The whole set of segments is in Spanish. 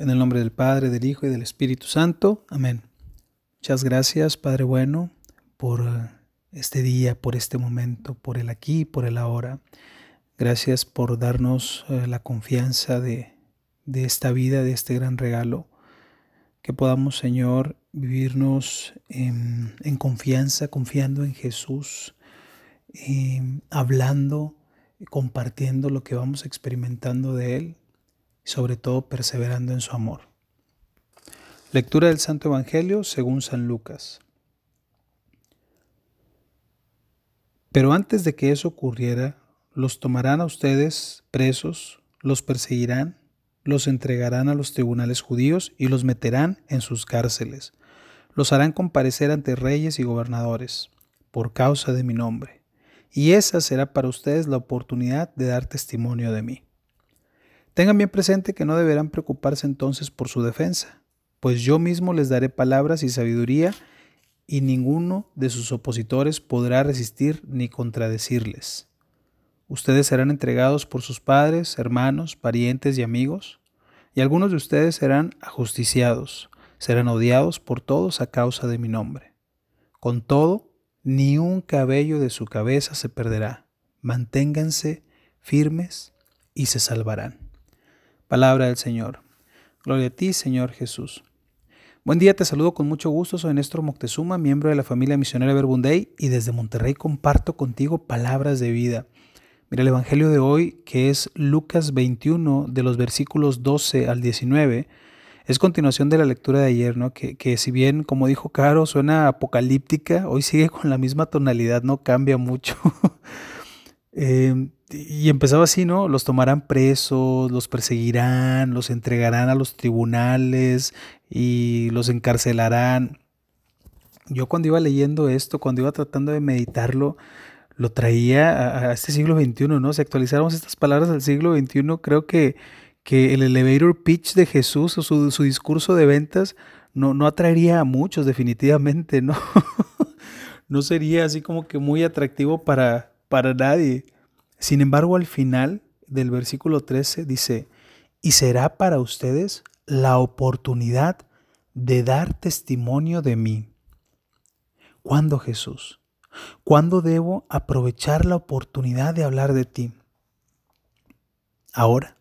En el nombre del Padre, del Hijo y del Espíritu Santo. Amén. Muchas gracias, Padre bueno, por eh, este día, por este momento, por el aquí, por el ahora. Gracias por darnos eh, la confianza de, esta vida, de este gran regalo. Que podamos, Señor, vivirnos en, en confianza, confiando en Jesús, eh, hablando, compartiendo lo que vamos experimentando de Él sobre todo perseverando en su amor. Lectura del Santo Evangelio según San Lucas. Pero antes de que eso ocurriera, los tomarán a ustedes presos, los perseguirán, los entregarán a los tribunales judíos y los meterán en sus cárceles. Los harán comparecer ante reyes y gobernadores, por causa de mi nombre. Y esa será para ustedes la oportunidad de dar testimonio de mí. Tengan bien presente que no deberán preocuparse entonces por su defensa, pues yo mismo les daré palabras y sabiduría y ninguno de sus opositores podrá resistir ni contradecirles. Ustedes serán entregados por sus padres, hermanos, parientes y amigos, y algunos de ustedes serán ajusticiados, serán odiados por todos a causa de mi nombre. Con todo, ni un cabello de su cabeza se perderá. Manténganse firmes y se salvarán. Palabra del Señor. Gloria a ti, Señor Jesús. Buen día, te saludo con mucho gusto. Soy Néstor Moctezuma, miembro de la familia misionera Verbunday y desde Monterrey comparto contigo palabras de vida. Mira el Evangelio de hoy, que es Lucas 21, de los versículos 12 al 19, es continuación de la lectura de ayer, ¿no? Que, que si bien, como dijo Caro, suena apocalíptica, hoy sigue con la misma tonalidad, no cambia mucho. eh, y empezaba así, ¿no? Los tomarán presos, los perseguirán, los entregarán a los tribunales y los encarcelarán. Yo cuando iba leyendo esto, cuando iba tratando de meditarlo, lo traía a, este siglo XXI, ¿no? Si actualizáramos estas palabras al siglo XXI, creo que, que el elevator pitch de Jesús o su, su discurso de ventas no, no atraería a muchos definitivamente, ¿no? no sería así como que muy atractivo para, para nadie. Sin embargo, al final del versículo 13 dice, y será para ustedes la oportunidad de dar testimonio de mí. ¿Cuándo Jesús? ¿Cuándo debo aprovechar la oportunidad de hablar de ti? Ahora.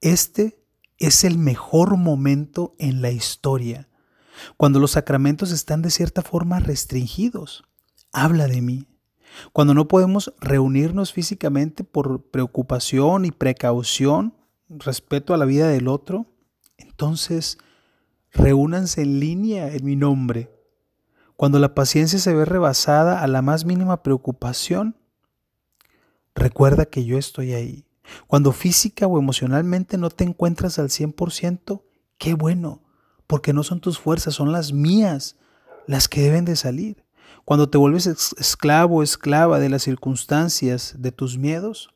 Este es el mejor momento en la historia, cuando los sacramentos están de cierta forma restringidos. Habla de mí. Cuando no podemos reunirnos físicamente por preocupación y precaución, respeto a la vida del otro, entonces reúnanse en línea en mi nombre. Cuando la paciencia se ve rebasada a la más mínima preocupación, recuerda que yo estoy ahí. Cuando física o emocionalmente no te encuentras al 100%, qué bueno, porque no son tus fuerzas, son las mías las que deben de salir. Cuando te vuelves esclavo o esclava de las circunstancias, de tus miedos,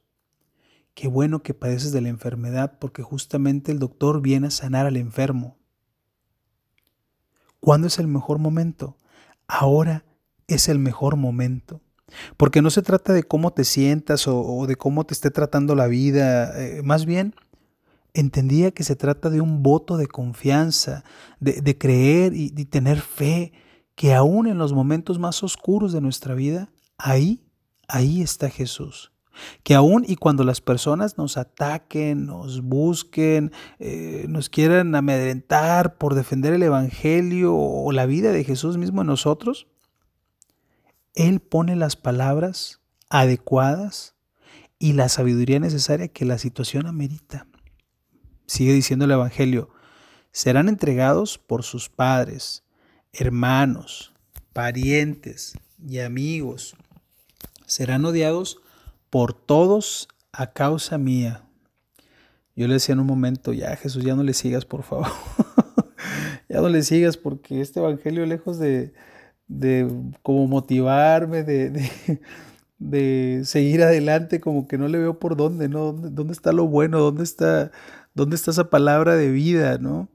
qué bueno que padeces de la enfermedad porque justamente el doctor viene a sanar al enfermo. ¿Cuándo es el mejor momento? Ahora es el mejor momento. Porque no se trata de cómo te sientas o, de cómo te esté tratando la vida, eh, más bien entendía que se trata de un voto de confianza, de, creer y, y tener fe que aún en los momentos más oscuros de nuestra vida, ahí, ahí está Jesús. Que aún y cuando las personas nos ataquen, nos busquen, eh, nos quieran amedrentar por defender el Evangelio o la vida de Jesús mismo en nosotros, Él pone las palabras adecuadas y la sabiduría necesaria que la situación amerita. Sigue diciendo el Evangelio, serán entregados por sus padres, hermanos, parientes y amigos serán odiados por todos a causa mía. Yo le decía en un momento, ya Jesús, ya no le sigas, por favor. ya no le sigas porque este Evangelio, lejos de, de como motivarme, de, de, seguir adelante, como que no le veo por dónde, ¿no? ¿Dónde, dónde está lo bueno? ¿Dónde está, ¿Dónde está esa palabra de vida, no?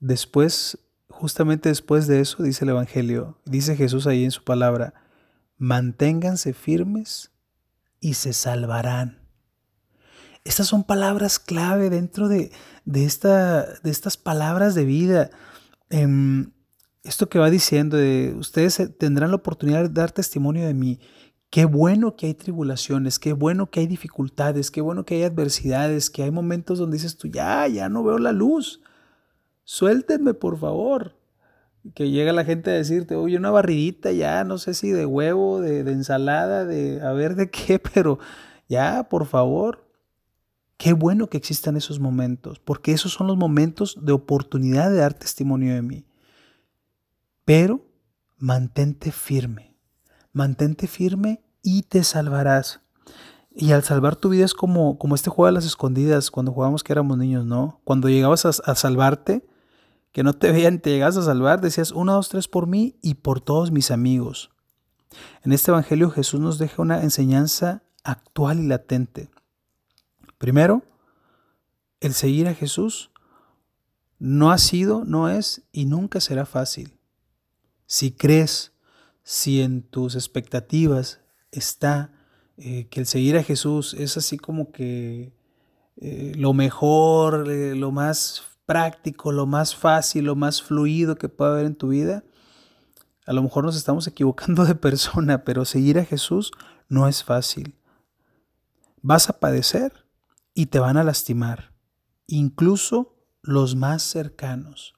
Después justamente después de eso, dice el Evangelio, dice Jesús ahí en su palabra, manténganse firmes y se salvarán. Estas son palabras clave dentro de, de, esta, de estas palabras de vida. Em, esto que va diciendo, de, ustedes tendrán la oportunidad de dar testimonio de mí. Qué bueno que hay tribulaciones, qué bueno que hay dificultades, qué bueno que hay adversidades, que hay momentos donde dices tú, ya, ya no veo la luz. Suéltenme, por favor. Que llega la gente a decirte, oye, una barridita ya, no sé si de huevo, de, de ensalada, de a ver de qué, pero ya, por favor. Qué bueno que existan esos momentos, porque esos son los momentos de oportunidad de dar testimonio de mí. Pero mantente firme, mantente firme y te salvarás. Y al salvar tu vida es como, como este juego de las escondidas cuando jugábamos que éramos niños, ¿no? Cuando llegabas a, a salvarte, que no te veían, te llegas a salvar, decías uno, dos, tres por mí y por todos mis amigos. En este Evangelio Jesús nos deja una enseñanza actual y latente. Primero, el seguir a Jesús no ha sido, no es y nunca será fácil. Si crees, si en tus expectativas está eh, que el seguir a Jesús es así como que eh, lo mejor, eh, lo más práctico, lo más fácil, lo más fluido que pueda haber en tu vida, a lo mejor nos estamos equivocando de persona, pero seguir a Jesús no es fácil. Vas a padecer y te van a lastimar, incluso los más cercanos.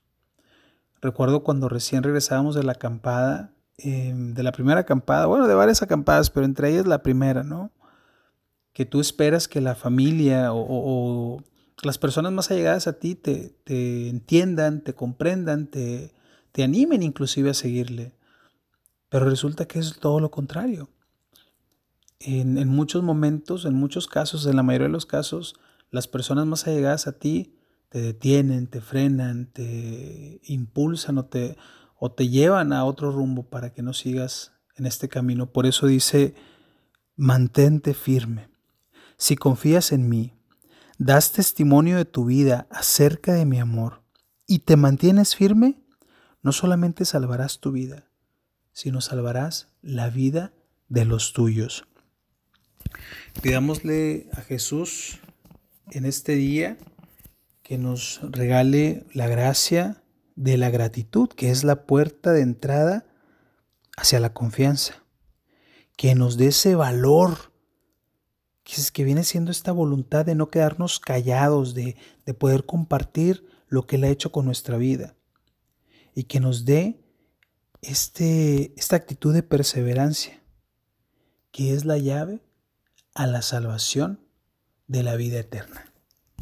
Recuerdo cuando recién regresábamos de la acampada, em, de la primera acampada, bueno, de varias acampadas, pero entre ellas la primera, ¿no? Que tú esperas que la familia o, las personas más allegadas a ti te, entiendan, te comprendan, te, te animen inclusive a seguirle. Pero resulta que es todo lo contrario. En, en, muchos momentos, en muchos casos, en la mayoría de los casos, las personas más allegadas a ti te detienen, te frenan, te impulsan o te, o te llevan a otro rumbo para que no sigas en este camino. Por eso dice, mantente firme. Si confías en mí, das testimonio de tu vida acerca de mi amor y te mantienes firme, no solamente salvarás tu vida, sino salvarás la vida de los tuyos. Pidámosle a Jesús en este día que nos regale la gracia de la gratitud, que es la puerta de entrada hacia la confianza, que nos dé ese valor, que, que viene siendo esta voluntad de no quedarnos callados, de, de poder compartir lo que Él ha hecho con nuestra vida, y que nos dé este, esta actitud de perseverancia, que es la llave a la salvación de la vida eterna.